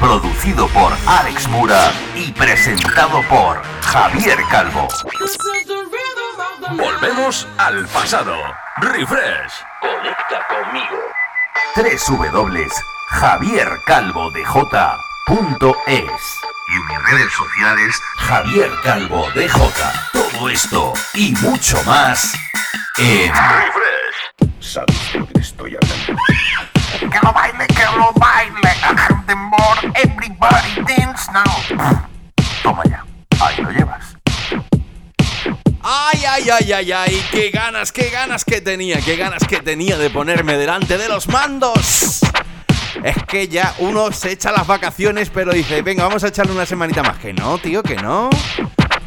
producido por Alex Mura y presentado por Javier Calvo. Volvemos al pasado. Refresh. Conecta conmigo. www.javiercalvodj.es y en mis redes sociales Javier Calvo DJ. Todo esto y mucho más en Refresh. ¿Sabes de te estoy hablando? Que lo baile, que lo baile. The more everybody dance now. Toma ya, ahí lo llevas. Ay, ay, ay, ay, ay, qué ganas, qué ganas que tenía, qué ganas que tenía de ponerme delante de los mandos. Es que ya uno se echa las vacaciones, pero dice, venga, vamos a echarle una semanita más. Que no, tío, que no.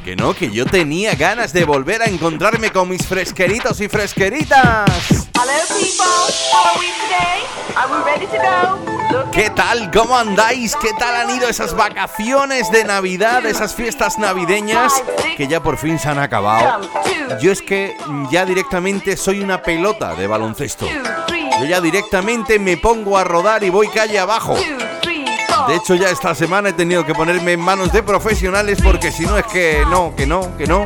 Que no, que yo tenía ganas de volver a encontrarme con mis fresqueritos y fresqueritas. ¿Qué tal? ¿Cómo andáis? ¿Qué tal han ido esas vacaciones de Navidad, esas fiestas navideñas que ya por fin se han acabado? Yo es que ya directamente soy una pelota de baloncesto. Yo ya directamente me pongo a rodar y voy calle abajo. De hecho, ya esta semana he tenido que ponerme en manos de profesionales porque si no es que no, que no, que no.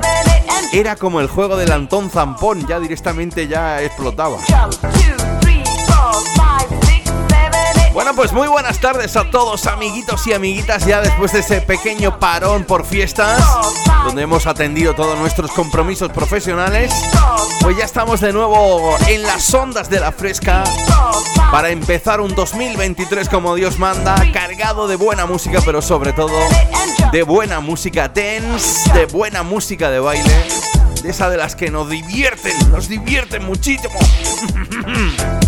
Era como el juego del Antón Zampón, ya directamente ya explotaba. Bueno, pues muy buenas tardes a todos, amiguitos y amiguitas, ya después de ese pequeño parón por fiestas, donde hemos atendido todos nuestros compromisos profesionales. Pues ya estamos de nuevo en las ondas de la fresca para empezar un 2023 como Dios manda, cargado de buena música, pero sobre todo de buena música dance, de buena música de baile, de esa de las que nos divierten, nos divierten muchísimo.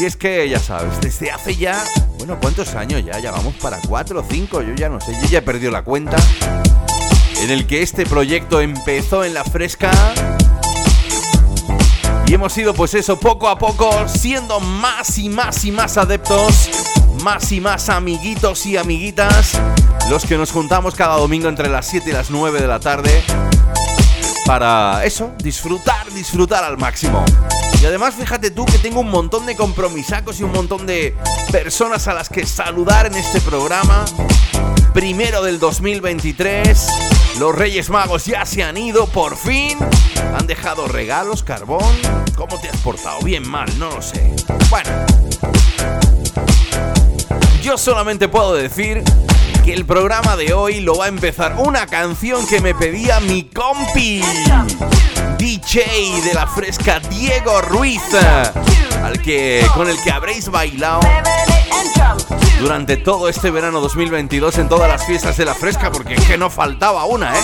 Y es que, ya sabes, desde hace ya, bueno, ¿cuántos años ya? Ya vamos para cuatro o cinco, yo ya no sé, yo ya he perdido la cuenta. En el que este proyecto empezó en la fresca. Y hemos ido, pues eso, poco a poco, siendo más y más y más adeptos, más y más amiguitos y amiguitas, los que nos juntamos cada domingo entre las 7 y las 9 de la tarde para eso, disfrutar, disfrutar al máximo. Y además fíjate tú que tengo un montón de compromisacos y un montón de personas a las que saludar en este programa. Primero del 2023, los Reyes Magos ya se han ido por fin. Han dejado regalos, carbón. ¿Cómo te has portado? Bien, mal, no lo sé. Bueno. Yo solamente puedo decir que el programa de hoy lo va a empezar una canción que me pedía mi compi. DJ de la fresca Diego Ruiz, al que con el que habréis bailado durante todo este verano 2022 en todas las fiestas de la fresca, porque es que no faltaba una, ¿eh?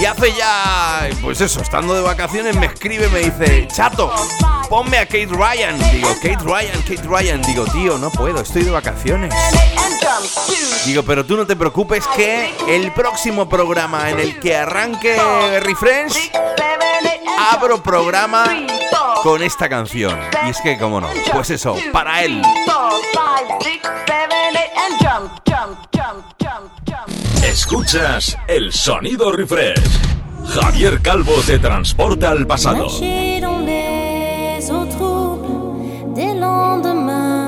Y hace ya, pues eso, estando de vacaciones me escribe, me dice, chato, ponme a Kate Ryan. Digo, Kate Ryan, Kate Ryan. Digo, tío, no puedo, estoy de vacaciones. Digo, pero tú no te preocupes que el próximo programa en el que arranque Refresh, abro programa con esta canción. Y es que, como no, pues eso, para él. Escuchas el sonido refresh. Javier Calvo te transporta al pasado.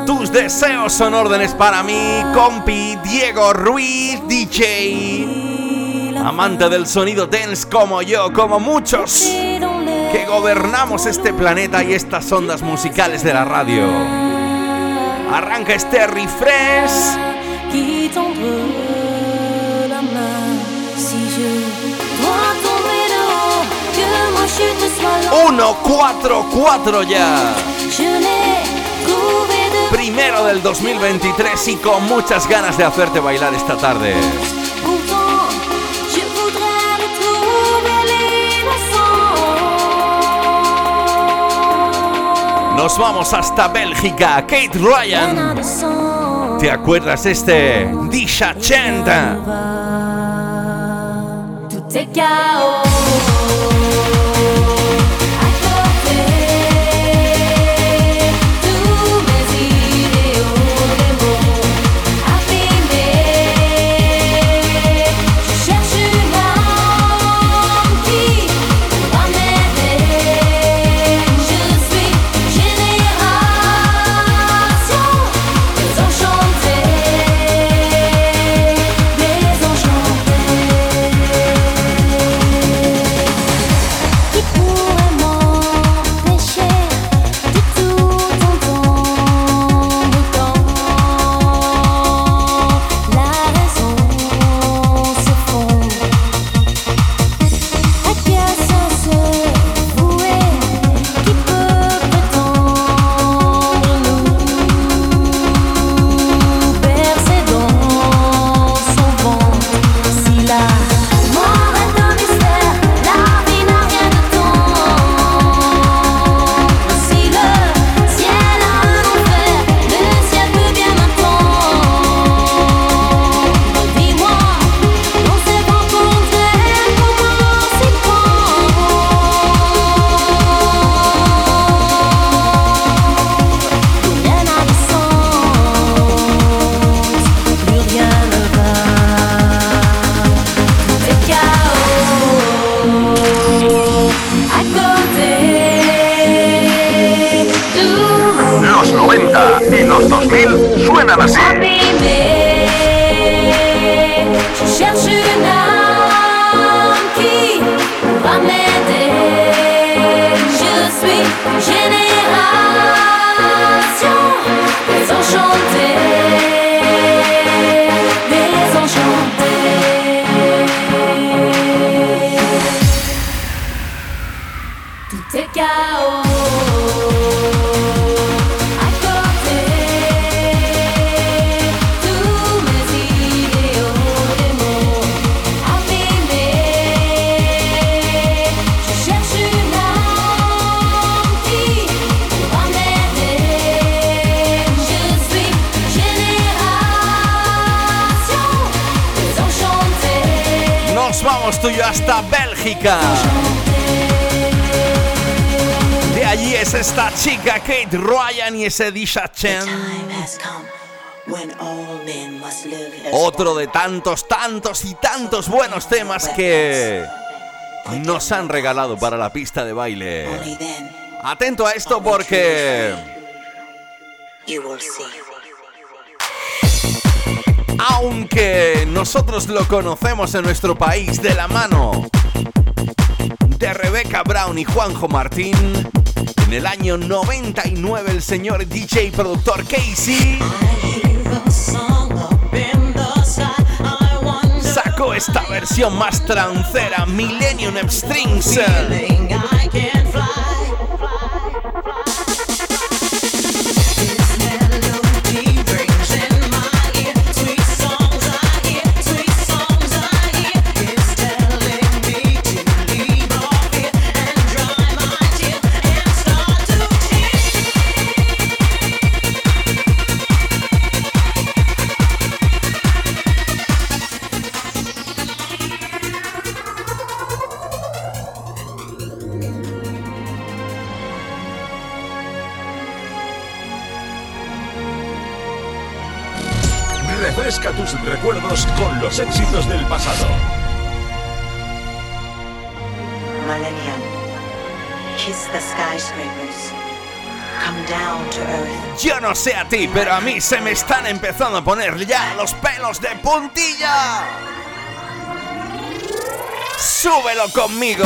Tus deseos son órdenes para mí, compi Diego Ruiz, DJ. Amante del sonido dance como yo, como muchos que gobernamos este planeta y estas ondas musicales de la radio. Arranca este refresh. Uno, cuatro, cuatro ya. Primero del 2023 y con muchas ganas de hacerte bailar esta tarde. Nos vamos hasta Bélgica, Kate Ryan. ¿Te acuerdas este? Disha Chenta. Disha Chen. Otro de tantos, tantos y tantos buenos temas que nos han regalado para la pista de baile. Atento a esto porque... Aunque nosotros lo conocemos en nuestro país de la mano de Rebecca Brown y Juanjo Martín. En el año 99 el señor DJ productor Casey sacó esta versión más trancera, Millennium Strings. Yo no sé a ti, pero a mí se me están empezando a poner ya los pelos de puntilla. Súbelo conmigo.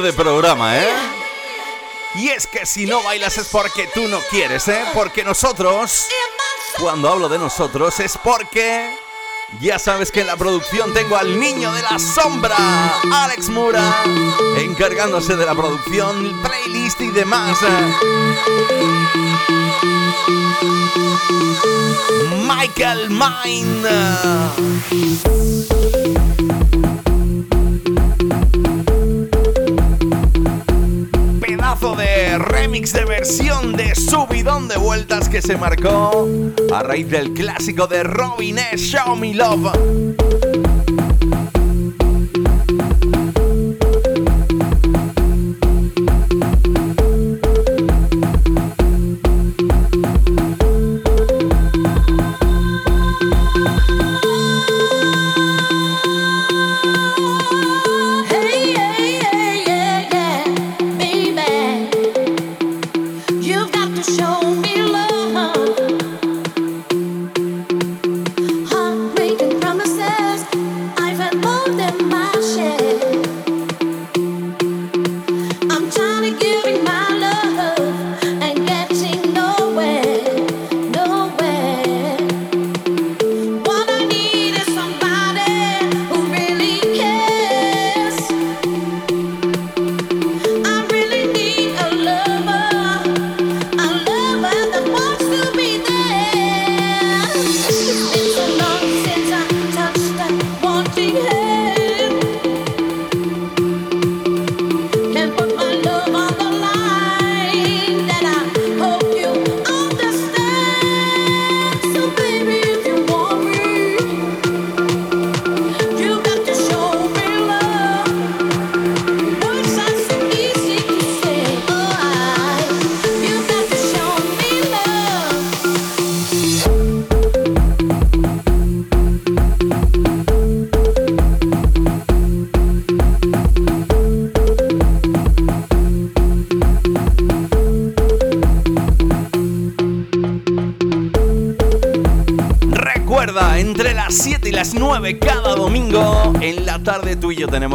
De programa, ¿eh? Y es que si no bailas es porque tú no quieres, ¿eh? Porque nosotros, cuando hablo de nosotros, es porque ya sabes que en la producción tengo al niño de la sombra, Alex Mura, encargándose de la producción, playlist y demás. Michael Mine. De remix de versión de subidón de vueltas que se marcó a raíz del clásico de Robin S. Show Me Love.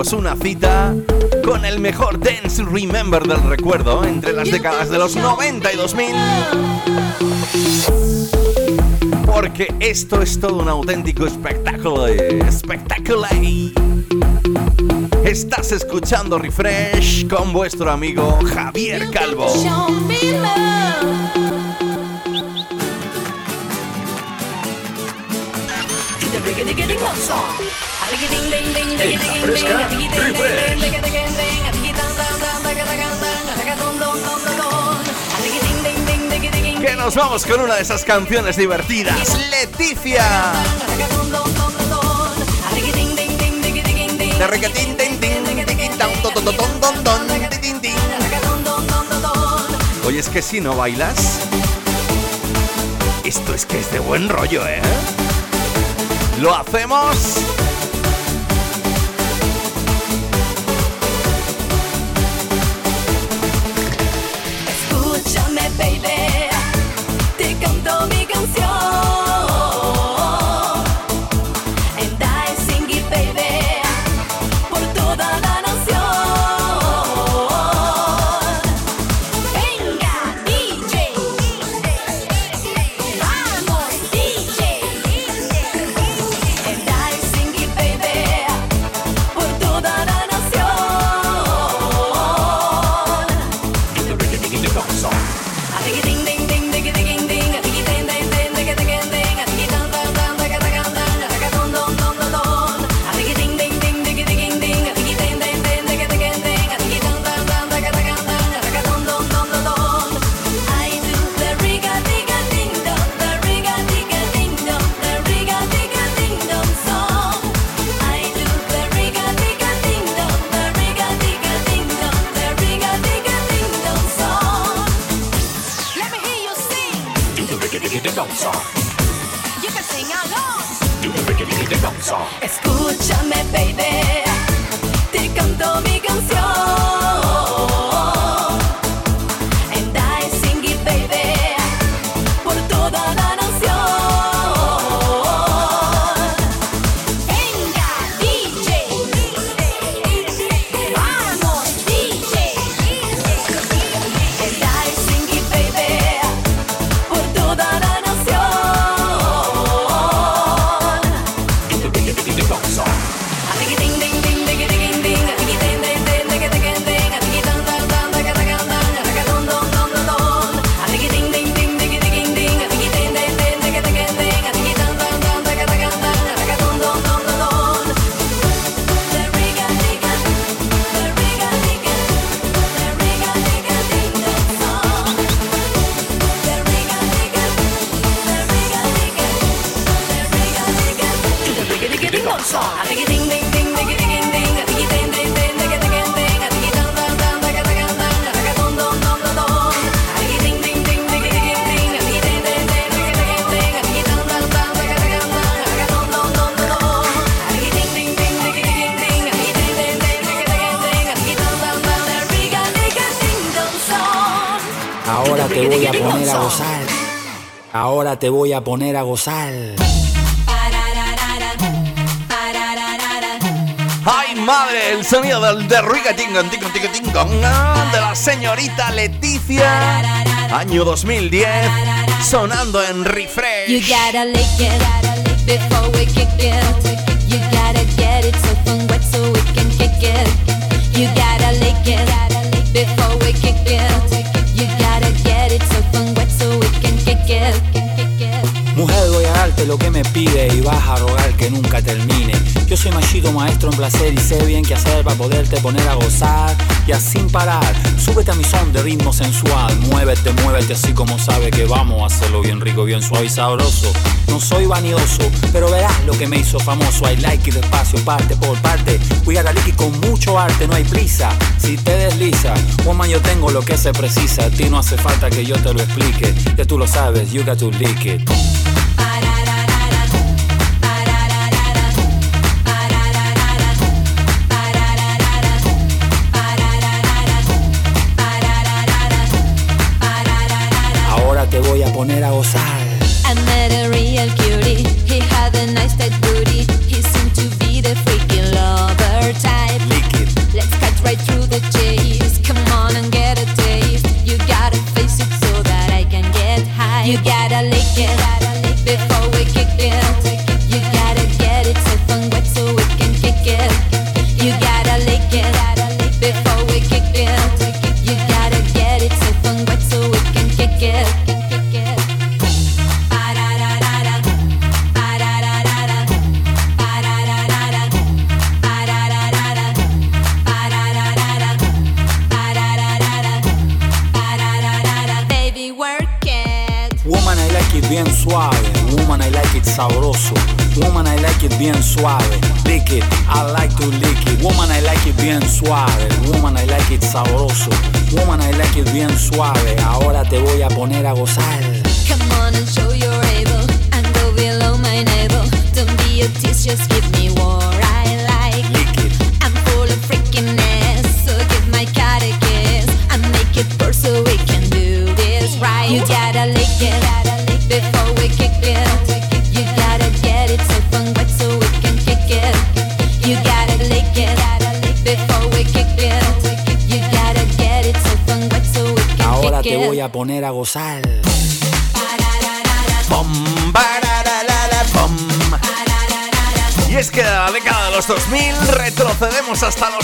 Tenemos una cita con el mejor Dance Remember del recuerdo entre las décadas de los 90 y 2000. Porque esto es todo un auténtico espectáculo. Espectáculo. Estás escuchando Refresh con vuestro amigo Javier Calvo. Que nos vamos con una de esas canciones divertidas, Leticia. Oye, es que si no bailas, esto es que es de buen rollo, ¿eh? Lo hacemos. Te voy a poner a gozar. ¡Ay, madre! El sonido del de Riga Tingon, Tingon, Tingon, Tingon, de la señorita Leticia. Año 2010, sonando en You refresh. gotta lick it before we kick it. Que nunca termine. Yo soy machito maestro en placer y sé bien qué hacer para poderte poner a gozar y así sin parar. Súbete a mi son de ritmo sensual. Muévete, muévete así como sabe que vamos a hacerlo bien rico, bien suave y sabroso. No soy vanidoso, pero verás lo que me hizo famoso. I like it despacio, parte por parte. Got a con mucho arte, no hay prisa. Si te desliza, woman, yo tengo lo que se precisa. A ti no hace falta que yo te lo explique. Ya tú lo sabes, you got to lick it. Poner a gozar.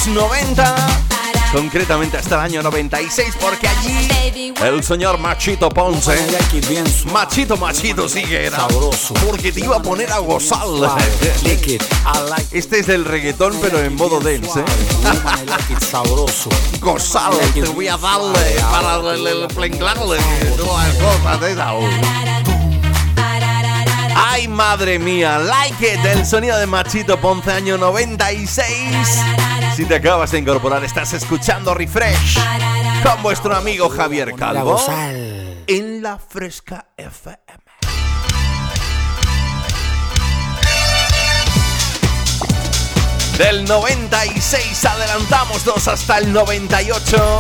Los 90, concretamente hasta el año 96, porque allí el señor Machito Ponce. Machito Machito sí que era, porque te iba a poner a gozar. Este es del reggaetón, pero en modo dance, ¿eh? Gozar, te voy a darle para el, el plenclarle, todas cosas de. Ay, madre mía, like it, el sonido de Machito Ponce, año 96. Si te acabas de incorporar, estás escuchando Refresh con vuestro amigo Javier Calvo en la Fresca FM. Del 96 adelantamos dos hasta el 98.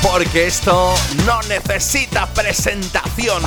Porque esto no necesita presentación.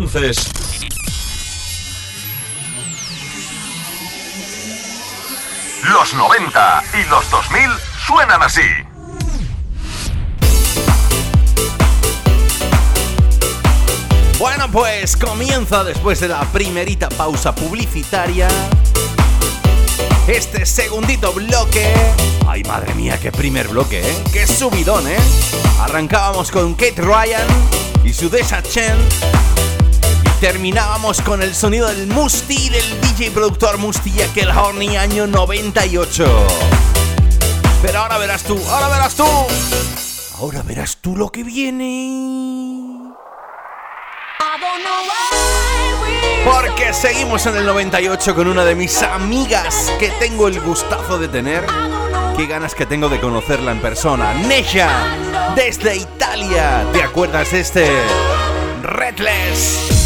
Entonces. Los 90 y los 2000 suenan así. Bueno, pues comienza después de la primerita pausa publicitaria. Este segundito bloque. Ay, madre mía, qué primer bloque, ¿eh? Qué subidón, ¿eh? Arrancábamos con Kate Ryan y su Desha Chen. Terminábamos con el sonido del Musti, del DJ productor Musti aquel Horny año 98. Pero ahora verás tú, ahora verás tú. Ahora verás tú lo que viene. Porque seguimos en el 98 con una de mis amigas que tengo el gustazo de tener. Qué ganas que tengo de conocerla en persona. Nesha, desde Italia. ¿Te acuerdas de este? Redless.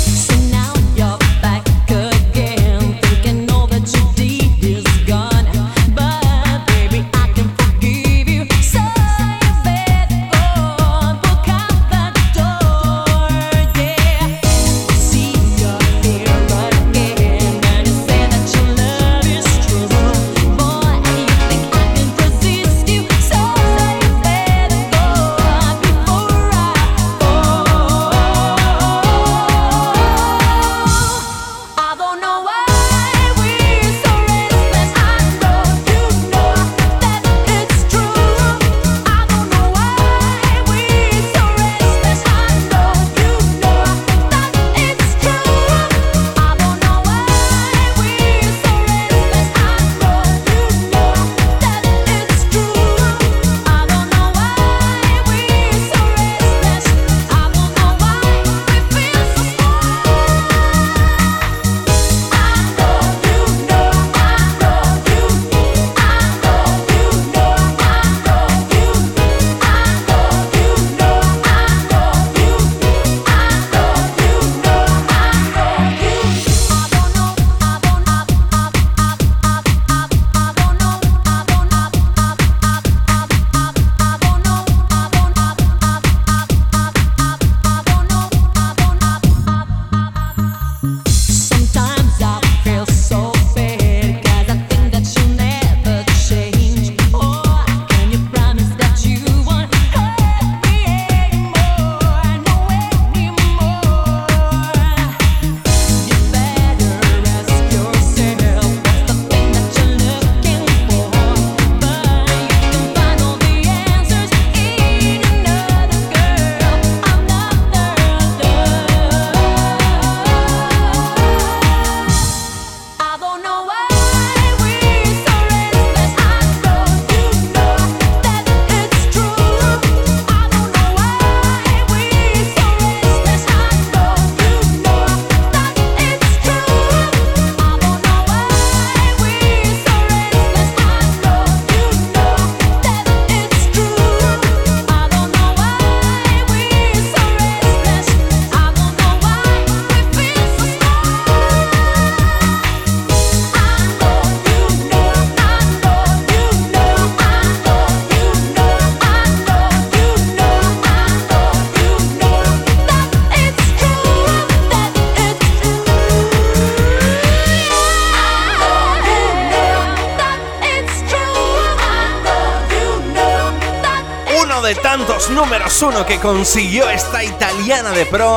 Que consiguió esta italiana de pro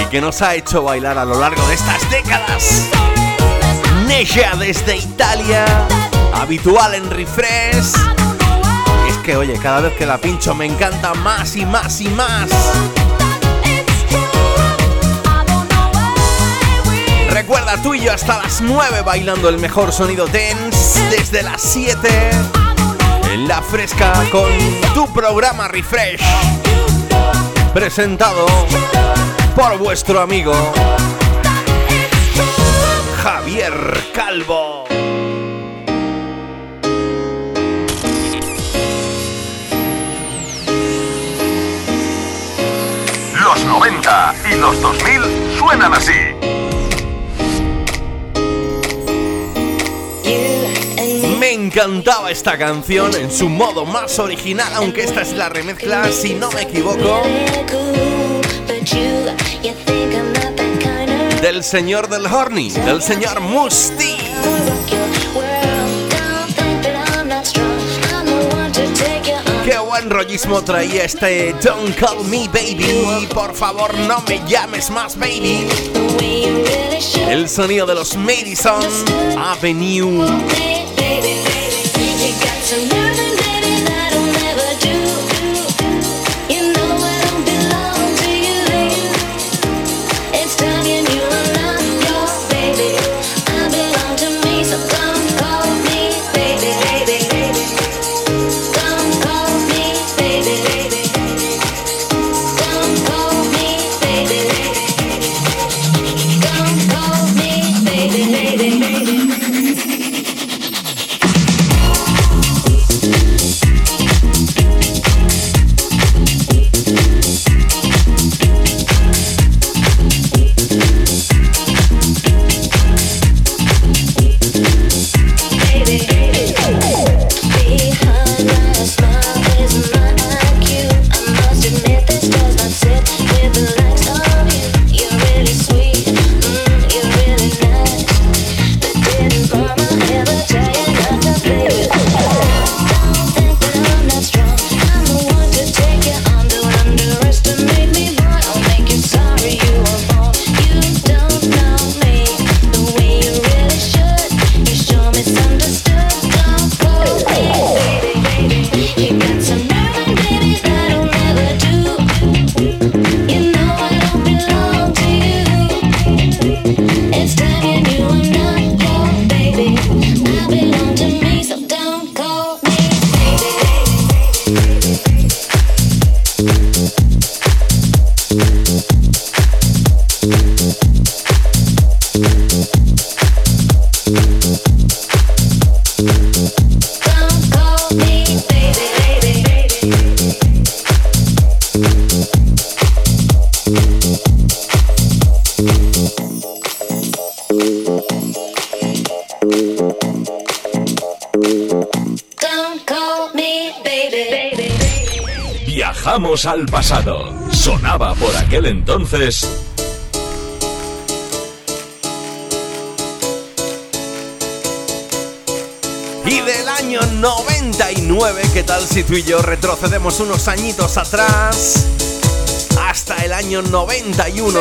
y que nos ha hecho bailar a lo largo de estas décadas. Nesha desde Italia, habitual en refresh. Es que, oye, cada vez que la pincho me encanta más y más y más. Recuerda tú y yo hasta las 9 bailando el mejor sonido dance desde las 7 en la fresca con tu programa Refresh. Presentado por vuestro amigo Javier Calvo. Los 90 y los 2000 suenan así. Encantaba esta canción en su modo más original, aunque esta es la remezcla, si no me equivoco, del señor del Horny, del señor Musti. Qué buen rollismo traía este Don't Call Me Baby. Por favor, no me llames más baby. El sonido de los Madison Avenue. So now tal si tú y yo retrocedemos unos añitos atrás? Hasta el año 91.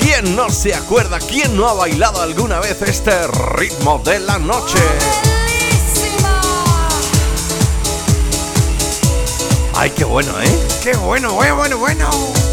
¿Quién no se acuerda? ¿Quién no ha bailado alguna vez este ritmo de la noche? Ay, qué bueno, ¿eh? Qué bueno, bueno, bueno, bueno.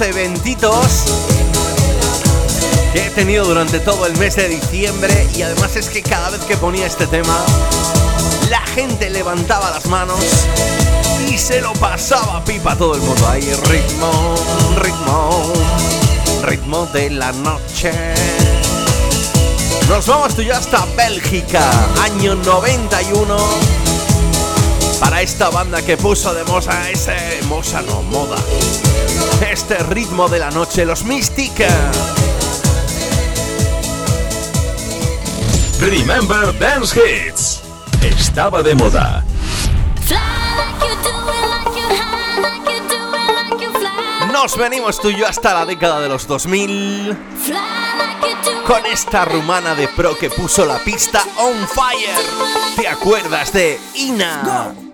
Eventitos que he tenido durante todo el mes de diciembre y además es que cada vez que ponía este tema, la gente levantaba las manos y se lo pasaba pipa a todo el mundo. Ahí ritmo, ritmo, ritmo de la noche. Nos vamos tú y yo hasta Bélgica, año 91. Para esta banda que puso de moza ese moza no moda. Este ritmo de la noche, los Mystic. Remember Dance Hits. Estaba de moda. Nos venimos tú y yo hasta la década de los 2000 con esta rumana de pro que puso la pista on fire. ¿Te acuerdas de Ina?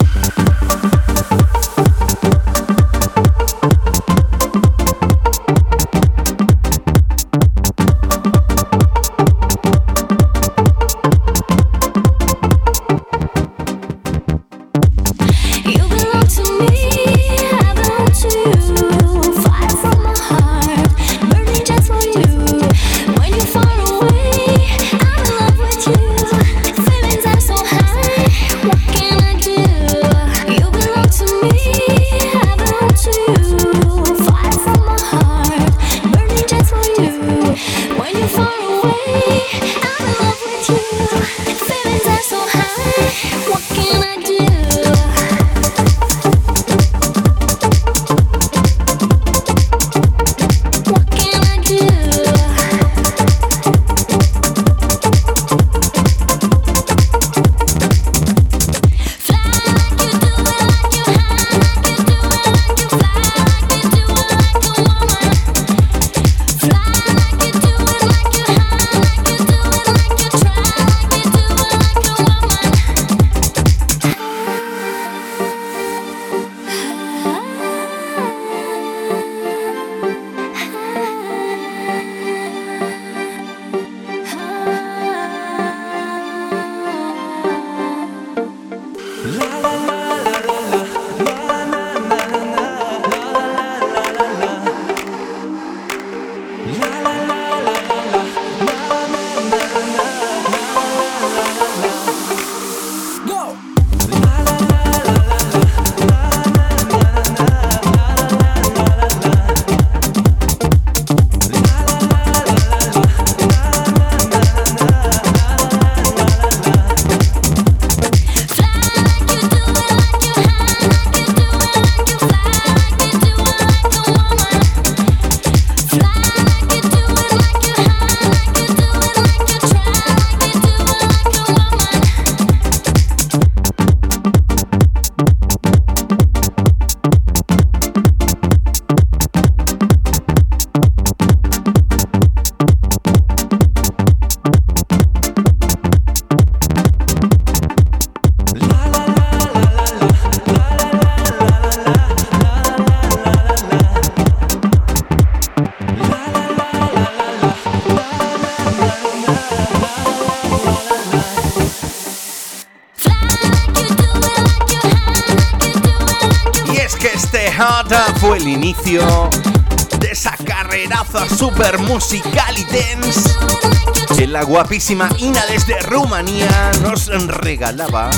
Guapísima Ina desde Rumanía nos regalaba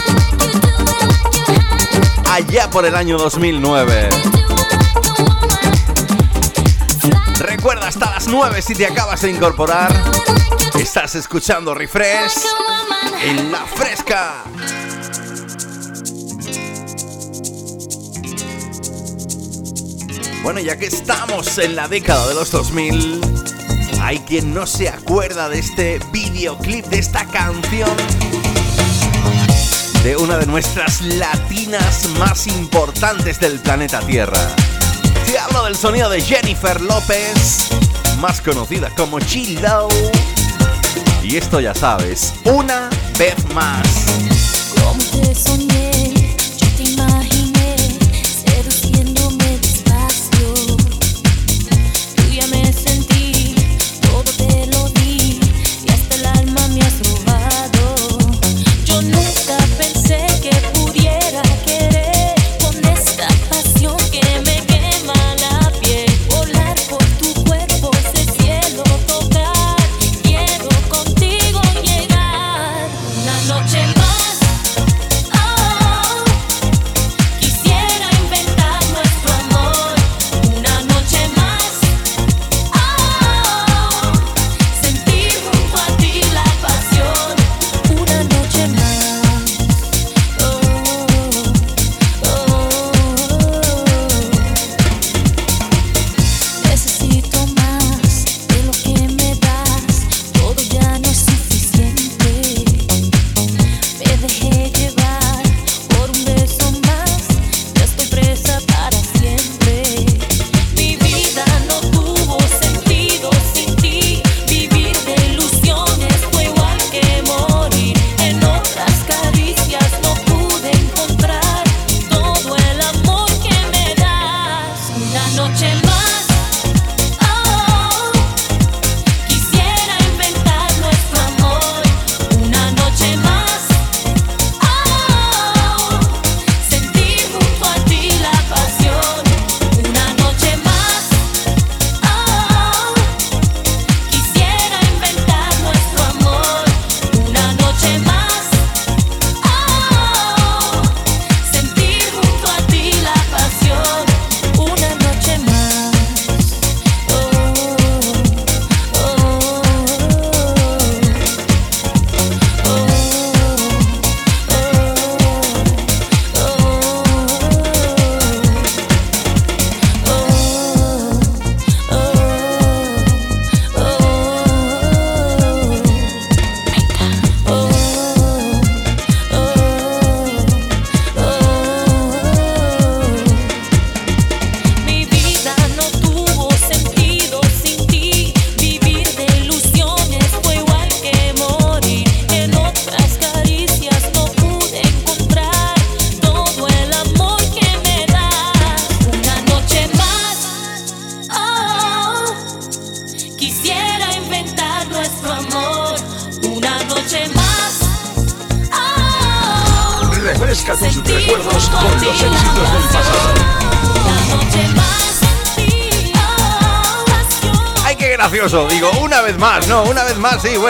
allá por el año 2009. Recuerda hasta las 9 si te acabas de incorporar. Estás escuchando Refresh en la fresca. Bueno, ya que estamos en la década de los 2000, hay quien no se acuerda de este videoclip, de esta canción, de una de nuestras latinas más importantes del planeta Tierra. Te hablo del sonido de Jennifer López, más conocida como Chillo. Y esto ya sabes, una vez más.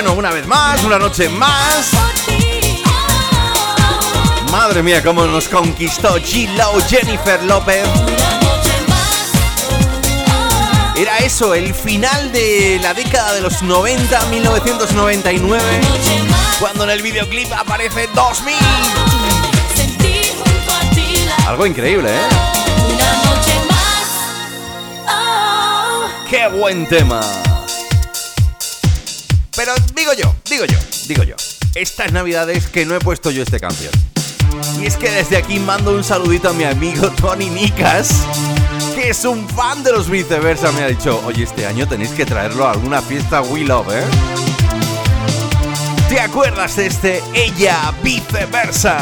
bueno, una vez más, una noche más. Madre mía, cómo nos conquistó G-Lo Jennifer López. Era eso, el final de la década de los 90, 1999, cuando en el videoclip aparece 2000. Algo increíble, ¿eh? ¡Qué buen tema! digo yo, estas navidades que no he puesto yo este canción. Y es que desde aquí mando un saludito a mi amigo Tony Nicas, que es un fan de los viceversa, me ha dicho, oye, este año tenéis que traerlo a alguna fiesta We Love, ¿eh? ¿Te acuerdas de este Ella Viceversa?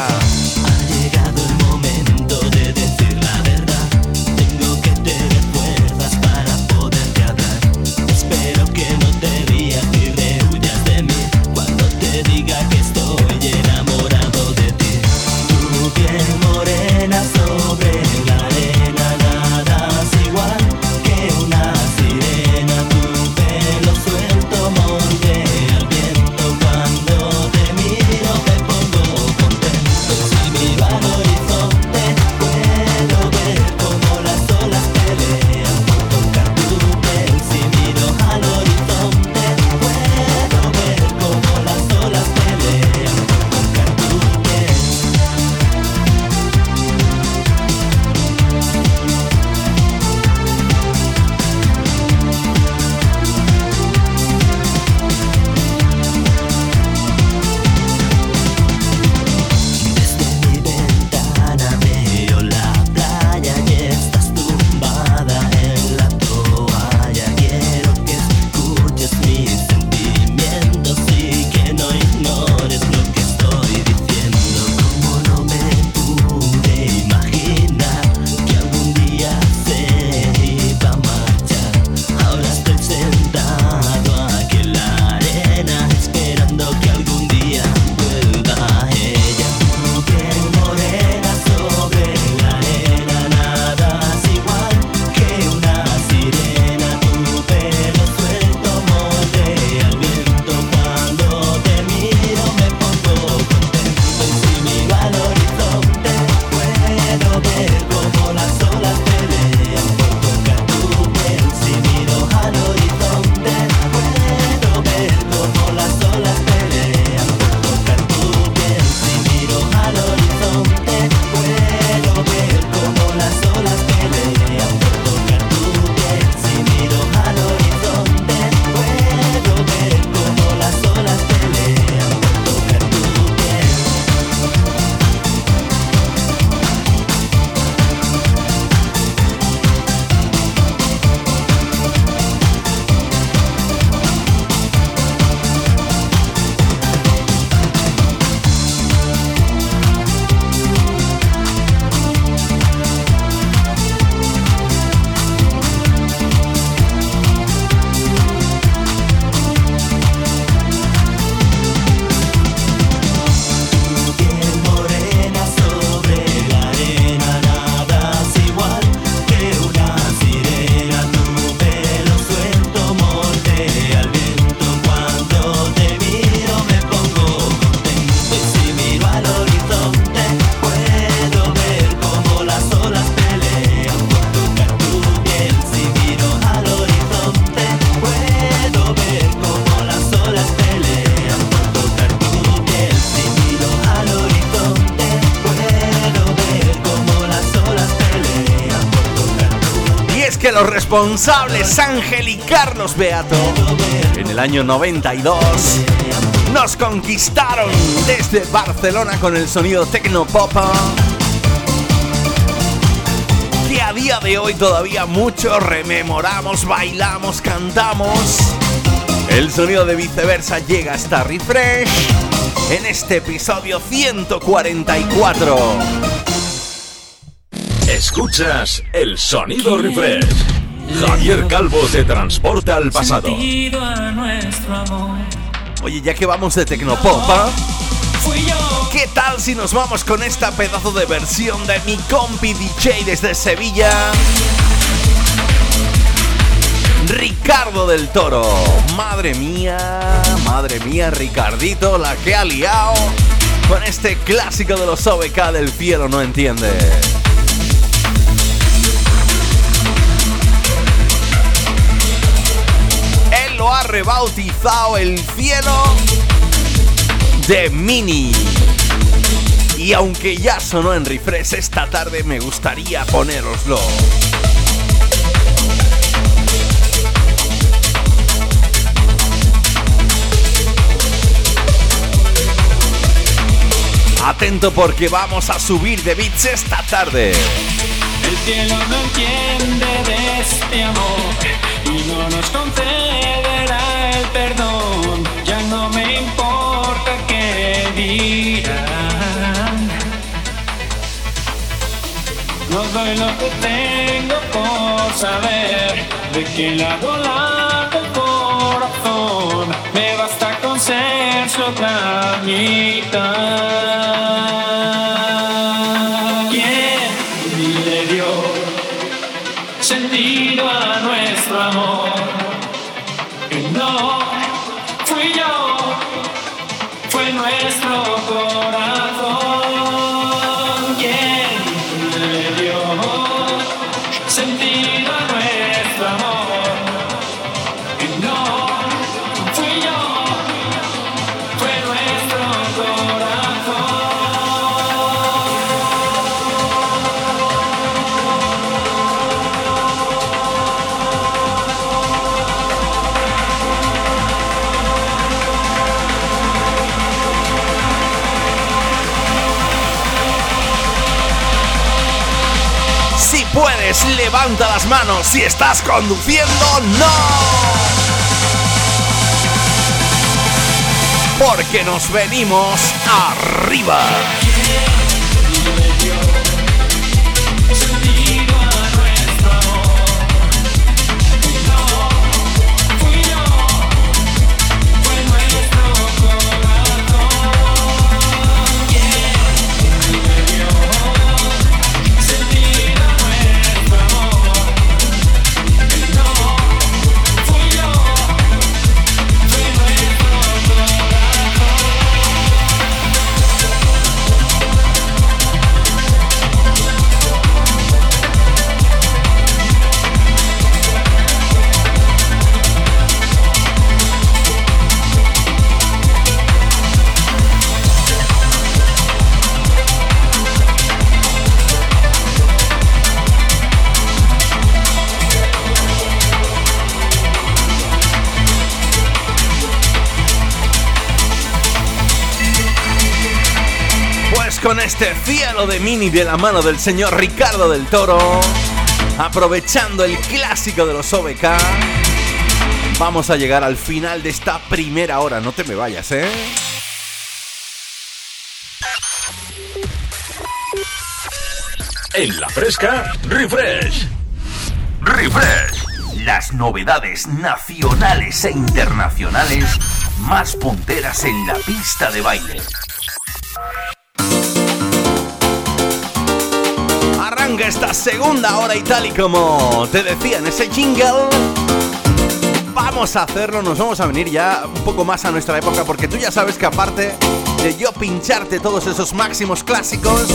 responsables Ángel y Carlos Beato en el año 92 nos conquistaron desde Barcelona con el sonido tecnopop que a día de hoy todavía mucho rememoramos, bailamos, cantamos. El sonido de viceversa llega hasta refresh en este episodio 144. Escuchas el sonido refresh. Javier Calvo te transporta al pasado. Oye, ya que vamos de Tecnopopa, ¿qué tal si nos vamos con esta pedazo de versión de mi compi DJ desde Sevilla? Ricardo del Toro. Madre mía, madre mía, Ricardito, la que ha liado con este clásico de los OBK del cielo, no entiende. Rebautizado el cielo de Mini. Y aunque ya sonó en refresh esta tarde, me gustaría ponéroslo. Atento porque vamos a subir de bits esta tarde. El cielo no entiende de este amor y no nos concederá perdón. Ya no me importa qué dirán. No doy lo que tengo por saber de qué lado late el corazón. Me basta con ser su. Puedes, levanta las manos. Si estás conduciendo, no. Porque nos venimos arriba. Con este cielo de mini de la mano del señor Ricardo del Toro, aprovechando el clásico de los OBK, vamos a llegar al final de esta primera hora. No te me vayas, ¿eh? En la fresca, refresh. Refresh. Las novedades nacionales e internacionales más punteras en la pista de baile. Segunda hora y tal y como te decía en ese jingle. Vamos a hacerlo, nos vamos a venir ya un poco más a nuestra época porque tú ya sabes que aparte de yo pincharte todos esos máximos clásicos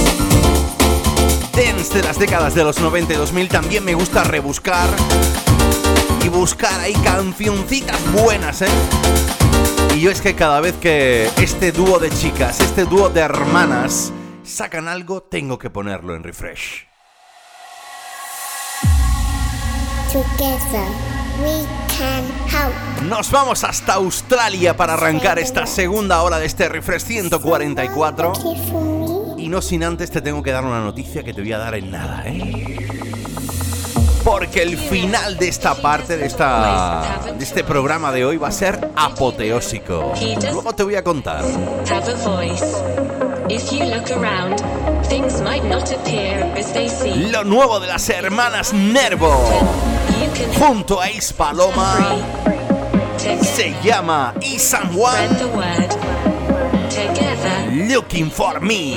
dance de las décadas de los 90 y 2000 también me gusta rebuscar y buscar ahí cancioncitas buenas, ¿eh? Y yo es que cada vez que este dúo de chicas, este dúo de hermanas sacan algo, tengo que ponerlo en refresh. Together we can help. Nos vamos hasta Australia para arrancar esta segunda hora de este refresh 144. Y no sin antes te tengo que dar una noticia que te voy a dar en nada, ¿eh? Porque el final de esta parte, de, esta, de este programa de hoy, va a ser apoteósico. Luego te voy a contar. Have a voice. If you look around, things might not appear as they seem. Lo nuevo de las hermanas Nervo. Junto a Is Paloma. Se llama Juan. together. Looking for me.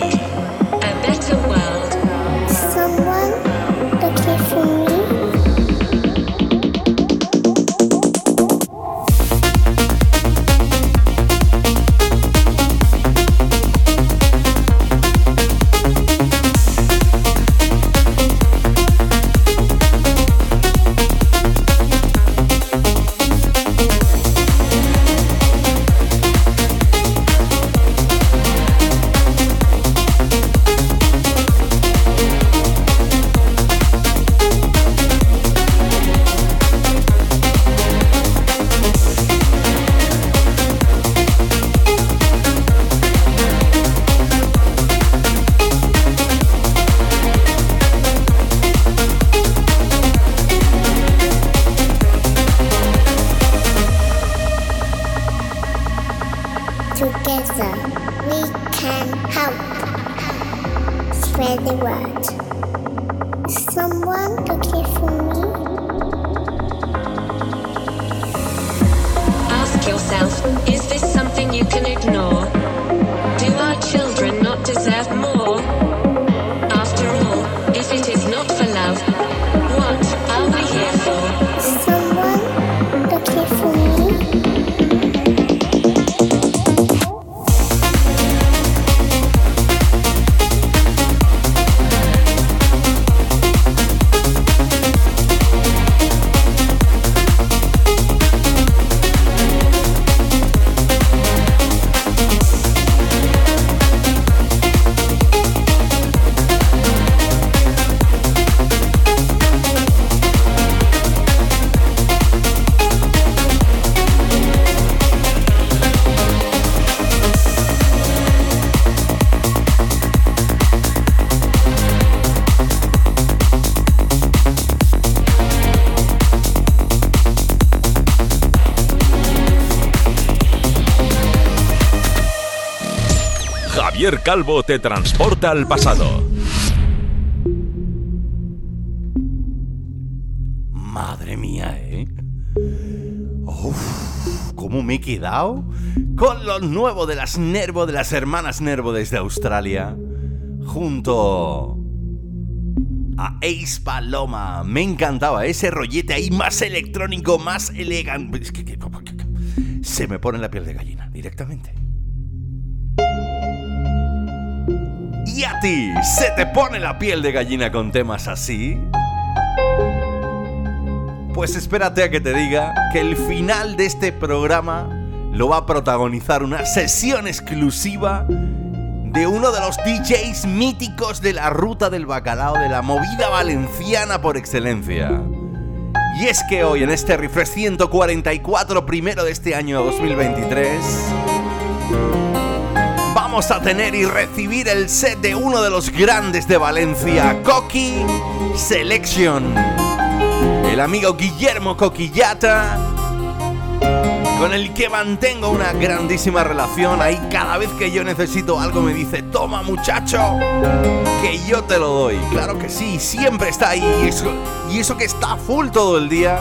Calvo te transporta al pasado. Madre mía, ¿eh? ¿Cómo me he quedado? Con lo nuevo de las Nervo, de las hermanas Nervo desde Australia. Junto a Ace Paloma. Me encantaba ese rollete ahí más electrónico, más elegante. Se me pone la piel de gallina directamente. ¿Se te pone la piel de gallina con temas así? Pues espérate a que te diga que el final de este programa lo va a protagonizar una sesión exclusiva de uno de los DJs míticos de la ruta del bacalao de la movida valenciana por excelencia. Y es que hoy en este refresh 144 primero de este año 2023 a tener y recibir el set de uno de los grandes de Valencia, Coqui Selection. El amigo Guillermo Coquillata, con el que mantengo una grandísima relación. Ahí cada vez que yo necesito algo me dice, toma muchacho, que yo te lo doy. Claro que sí, siempre está ahí. Y eso, y eso que está full todo el día.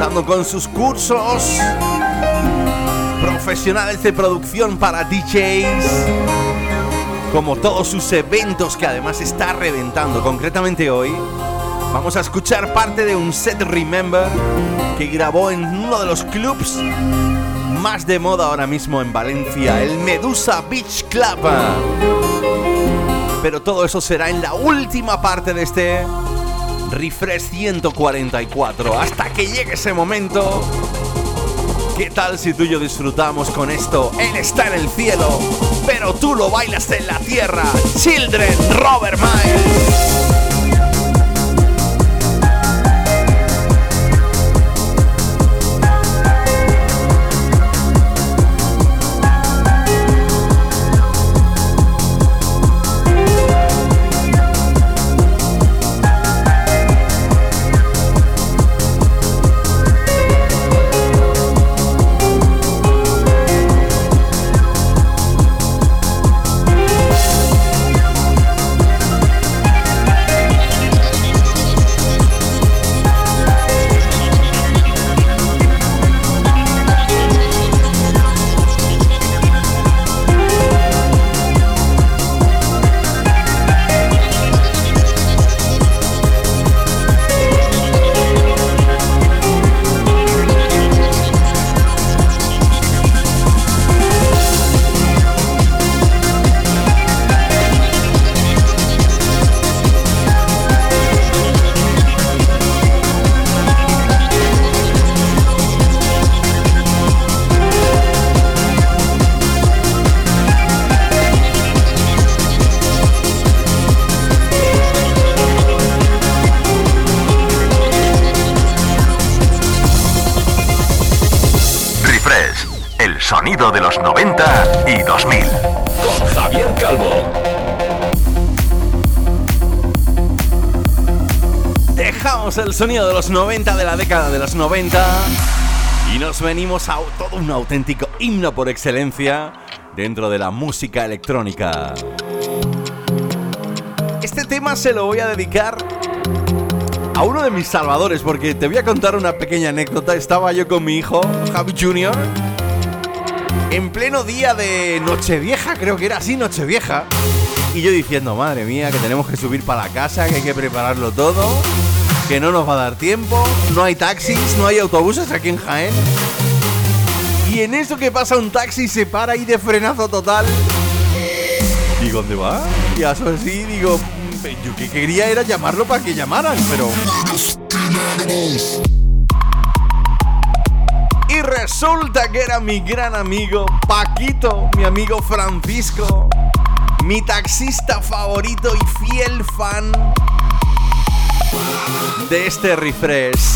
Dando con sus cursos profesionales de producción para DJs, como todos sus eventos que además está reventando. Concretamente hoy vamos a escuchar parte de un set Remember que grabó en uno de los clubs más de moda ahora mismo en Valencia, el Medusa Beach Club. Pero todo eso será en la última parte de este Refresh 144. Hasta que llegue ese momento, ¿Qué tal si tú y yo disfrutamos con esto? Él está en el cielo, pero tú lo bailas en la tierra. Children, Robert Miles. De los 90 y nos venimos a todo un auténtico himno por excelencia dentro de la música electrónica. Este tema se lo voy a dedicar a uno de mis salvadores porque te voy a contar una pequeña anécdota. Estaba yo con mi hijo, Javi Jr., en pleno día de Nochevieja, creo que era así, Nochevieja. Y yo diciendo, madre mía, que tenemos que subir para la casa, que hay que prepararlo todo, que no nos va a dar tiempo, no hay taxis, no hay autobuses aquí en Jaén. Y en eso que pasa un taxi se para ahí de frenazo total. Digo, ¿dónde va? Y eso así, digo, "Mm, yo que quería era llamarlo para que llamaran, pero... Y resulta que era mi gran amigo Paquito, mi amigo Francisco, mi taxista favorito y fiel fan de este refresh.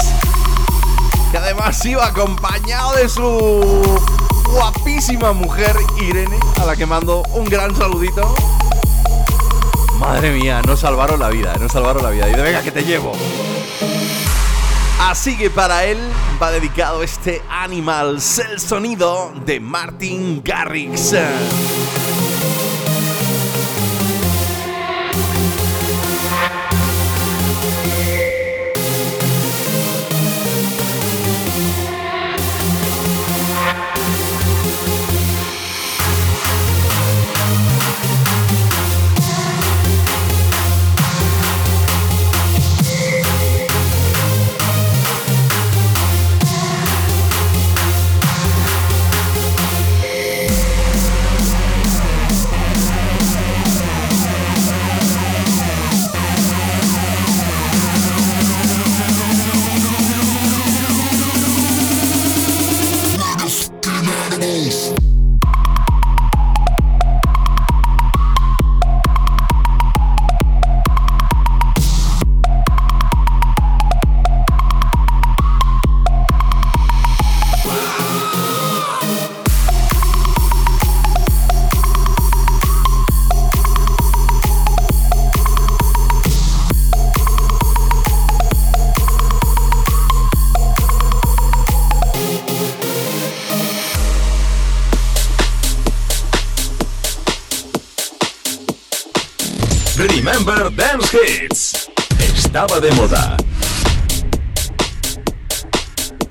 Que además iba acompañado de su guapísima mujer Irene, a la que mando un gran saludito. Madre mía, nos salvaron la vida, nos salvaron la vida. Y de venga, que te llevo. Así que para él va dedicado este Animals, el sonido de Martin Garrix. De moda.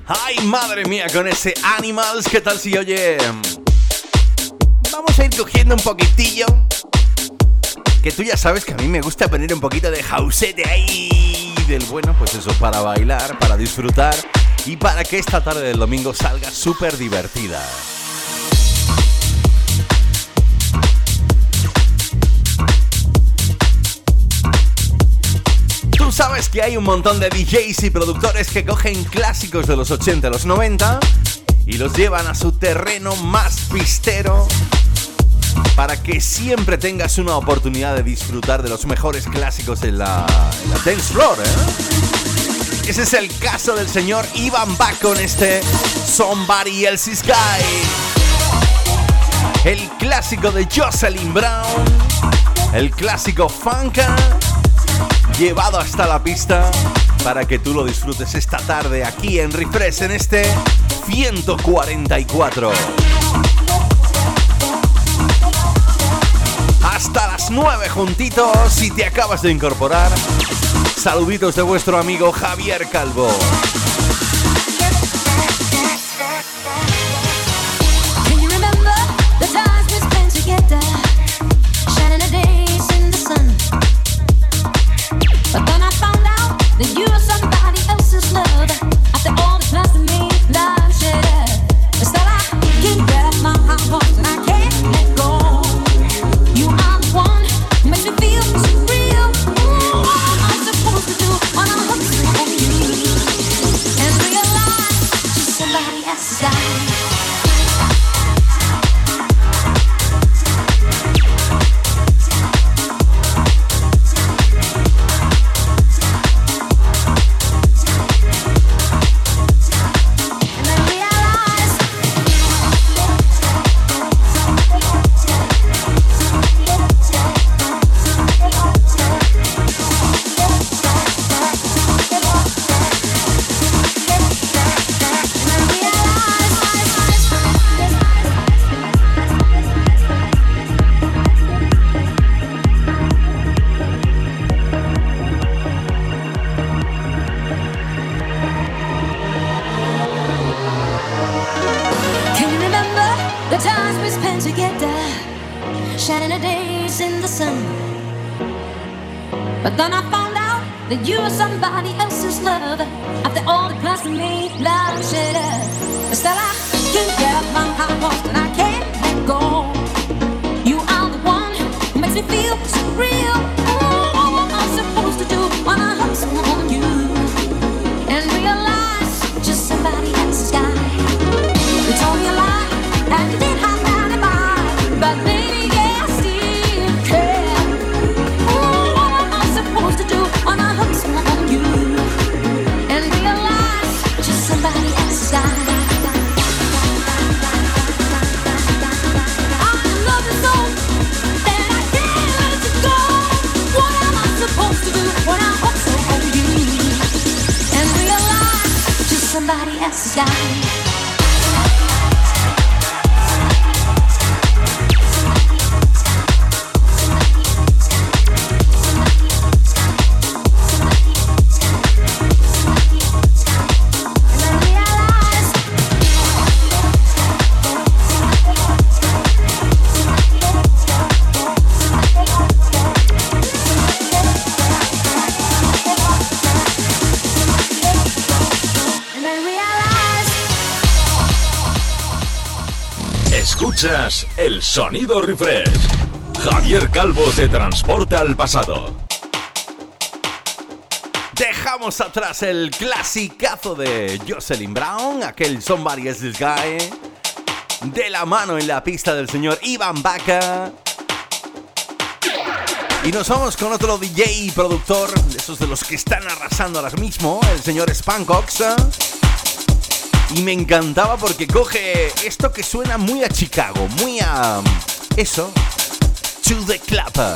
¡Ay, madre mía! Con ese Animals, ¿qué tal si oye? Vamos a ir cogiendo un poquitillo. Que tú ya sabes que a mí me gusta poner un poquito de jausete ahí del bueno, pues eso, para bailar, para disfrutar y para que esta tarde del domingo salga súper divertida. Sabes que hay un montón de DJs y productores que cogen clásicos de los 80 y los 90 y los llevan a su terreno más pistero para que siempre tengas una oportunidad de disfrutar de los mejores clásicos en la, en dance floor, ¿eh? Ese es el caso del señor Ivan Bach con este Somebody Else's Sky. El clásico de Jocelyn Brown. El clásico Funka. Llevado hasta la pista para que tú lo disfrutes esta tarde aquí en Refresh en este 144. Hasta las 9 juntitos si te acabas de incorporar. Saluditos de vuestro amigo Javier Calvo. El sonido refresh. Javier Calvo te transporta al pasado. Dejamos atrás el clasicazo de Jocelyn Brown, aquel Somebody This Guy, de la mano en la pista del señor Ivan Baca. Y nos vamos con otro DJ y productor, esos de los que están arrasando ahora mismo, el señor Spankox. Y me encantaba porque coge esto que suena muy a Chicago, muy a... Eso, to the clapper.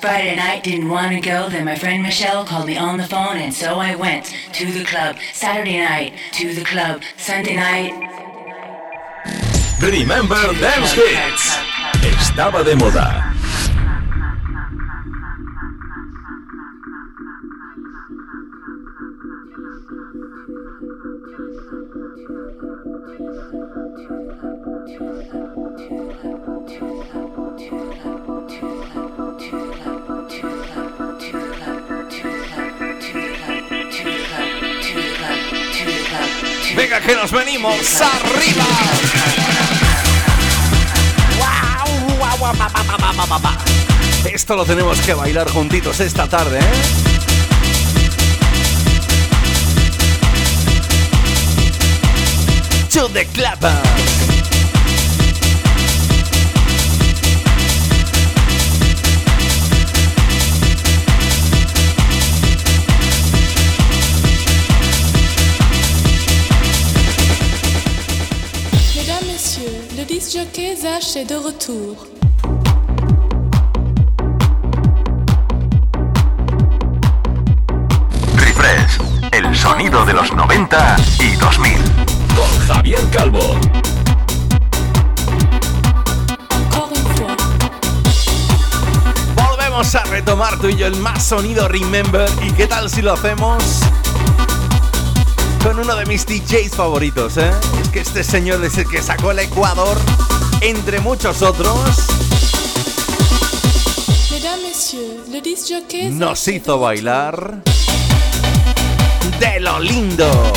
Friday night didn't want to go, then my friend Michelle called me on the phone, and so I went to the club. Saturday night to the club, Sunday night. Remember Dance Hits. Estaba de moda. Venga, que nos venimos arriba. Esto lo tenemos que bailar juntitos esta tarde, ¿eh? To the clapper. De retour. Refresh, el sonido de los 90 y 2000. Con Javier Calvo. Volvemos a retomar tú y yo el más sonido Remember. ¿Y qué tal si lo hacemos con uno de mis DJs favoritos, ¿eh? Es que este señor es el que sacó el Ecuador, entre muchos otros, nos hizo bailar de lo lindo.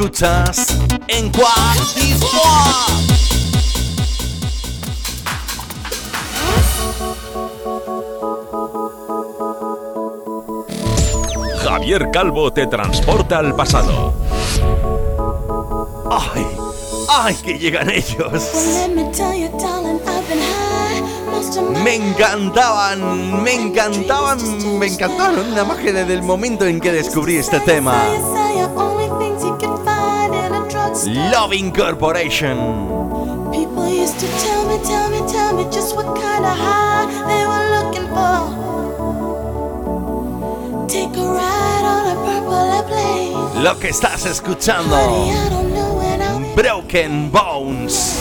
Escuchas en Quantifua. Javier Calvo te transporta al pasado. ¡Ay! ¡Ay, que llegan ellos! Me encantaban, me encantaban, me encantaron más que desde el momento en que descubrí este tema. Loving Corporation. People used to tell me, tell me, tell me just what kind of high they were looking for. Take a ride on a purple airplane. Lo que estás escuchando. Broken Bones.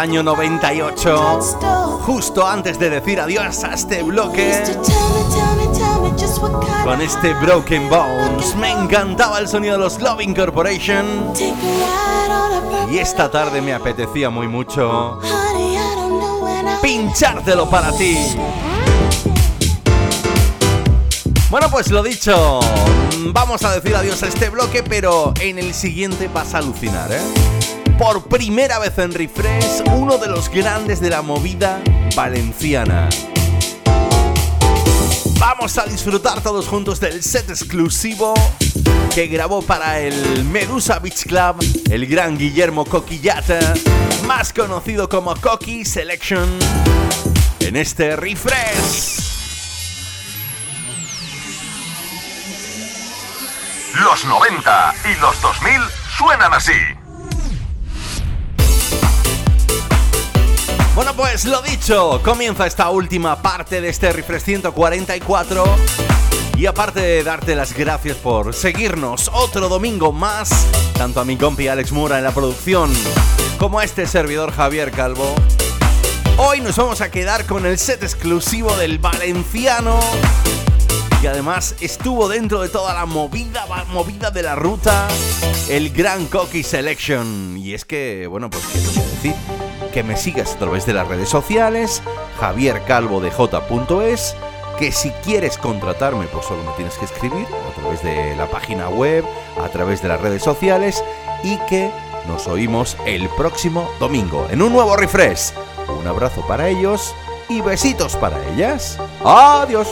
Año 98. Justo antes de decir adiós a este bloque. Con este Broken Bones. Me encantaba el sonido de los Love Incorporation. Y esta tarde me apetecía muy mucho pinchártelo para ti. Bueno, pues lo dicho, vamos a decir adiós a este bloque, pero en el siguiente vas a alucinar, ¿eh? Por primera vez en Refresh, uno de los grandes de la movida valenciana. Vamos a disfrutar todos juntos del set exclusivo que grabó para el Medusa Beach Club el gran Guillermo Coquillata, más conocido como Coqui Selection, en este refresh. Los 90 y los 2000 suenan así. Bueno, pues lo dicho, comienza esta última parte de este refresh 144. Y aparte de darte las gracias por seguirnos otro domingo más, tanto a mi compi Alex Mura en la producción, como a este servidor Javier Calvo, hoy nos vamos a quedar con el set exclusivo del Valenciano. Y además estuvo dentro de toda la movida, movida de la ruta, el Gran Coqui Selection. Y es que, bueno, pues qué te a decir, que me sigas a través de las redes sociales, Javier Calvo de J.es, que si quieres contratarme, pues solo me tienes que escribir a través de la página web, a través de las redes sociales y que nos oímos el próximo domingo en un nuevo refresh. Un abrazo para ellos y besitos para ellas. Adiós.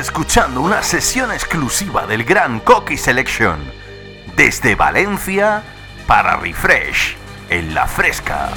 Escuchando una sesión exclusiva del Gran Coqui Selection desde Valencia para Refresh en la fresca.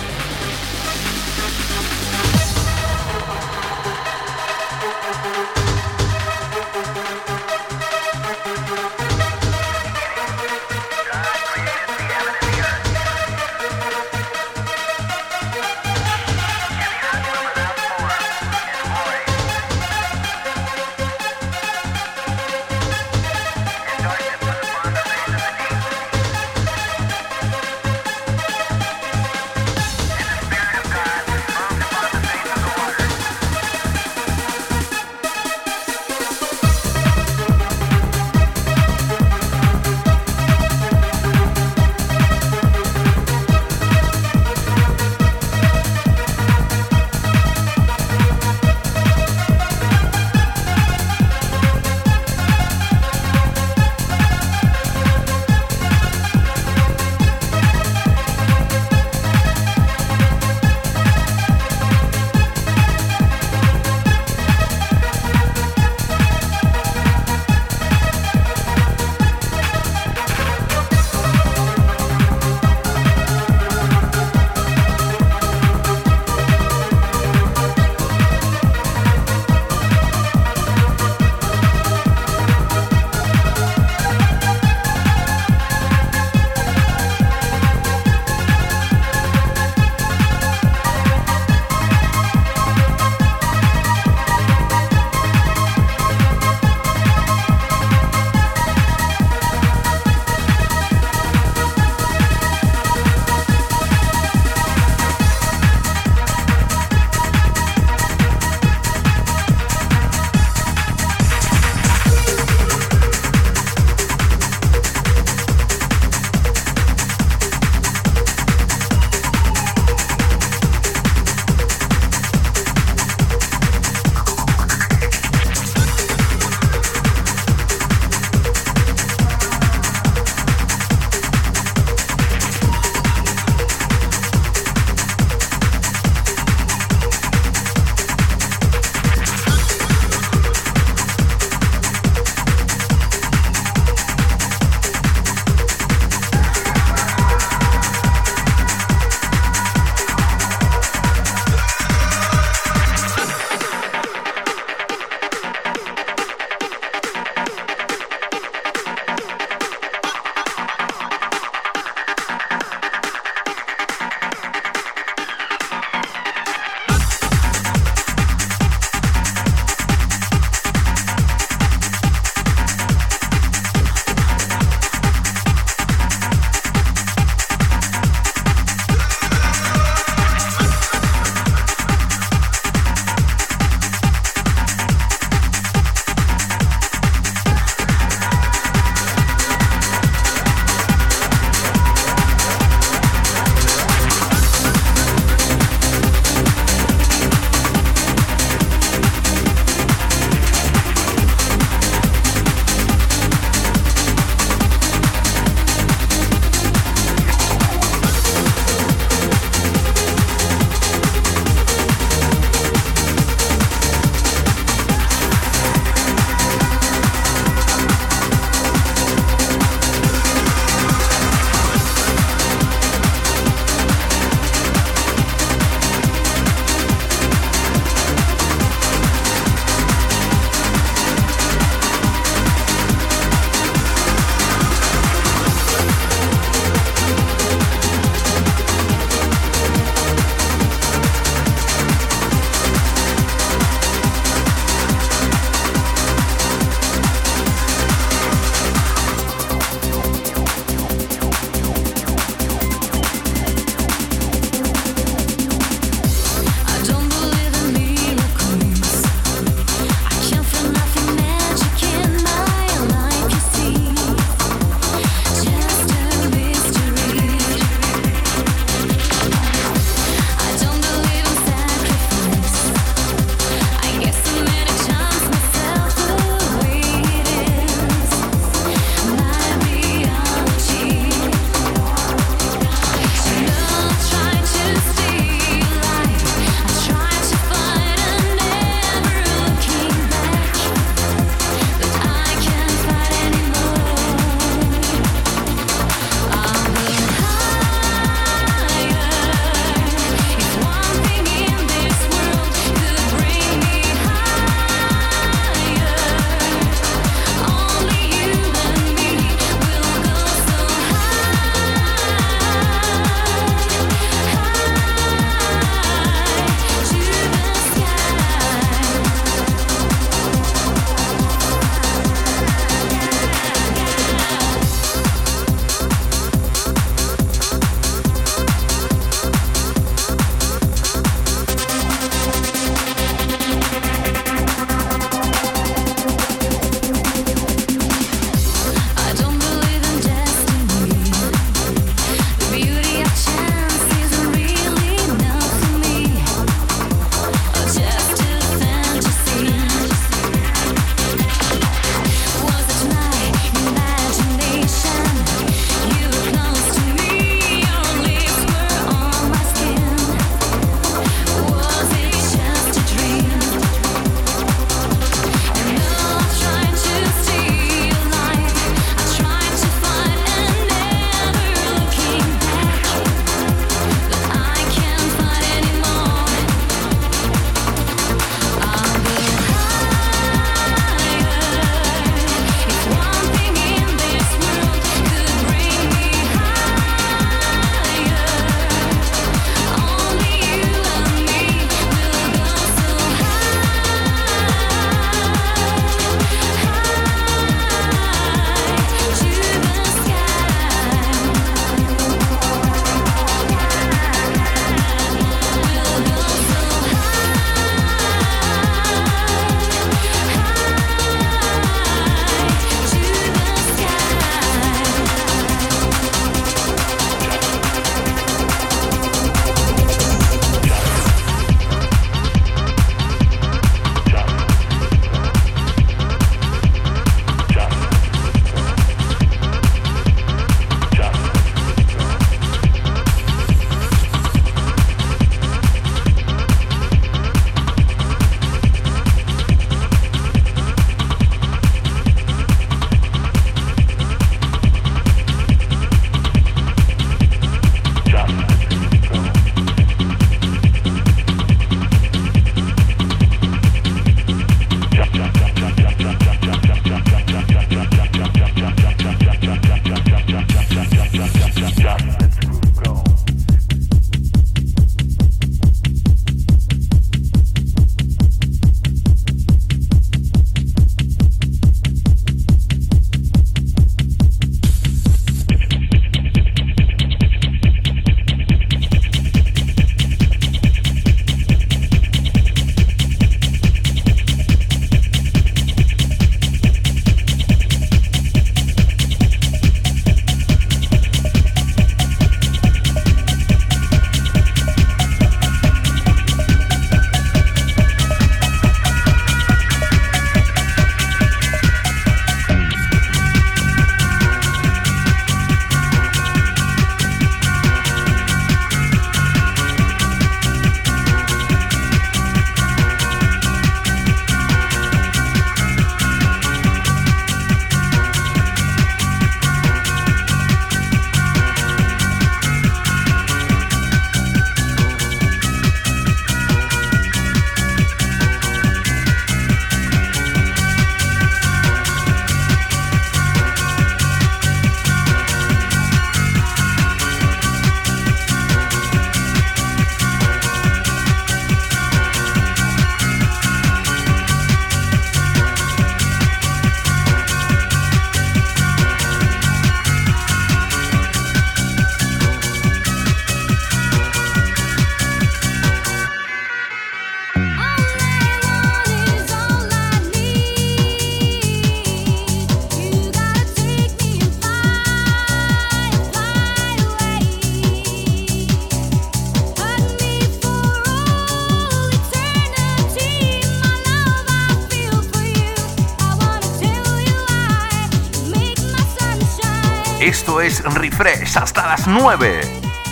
Refresh hasta las 9.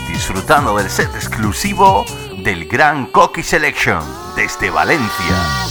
Disfrutando del set exclusivo del Gran Cocky Selection desde Valencia.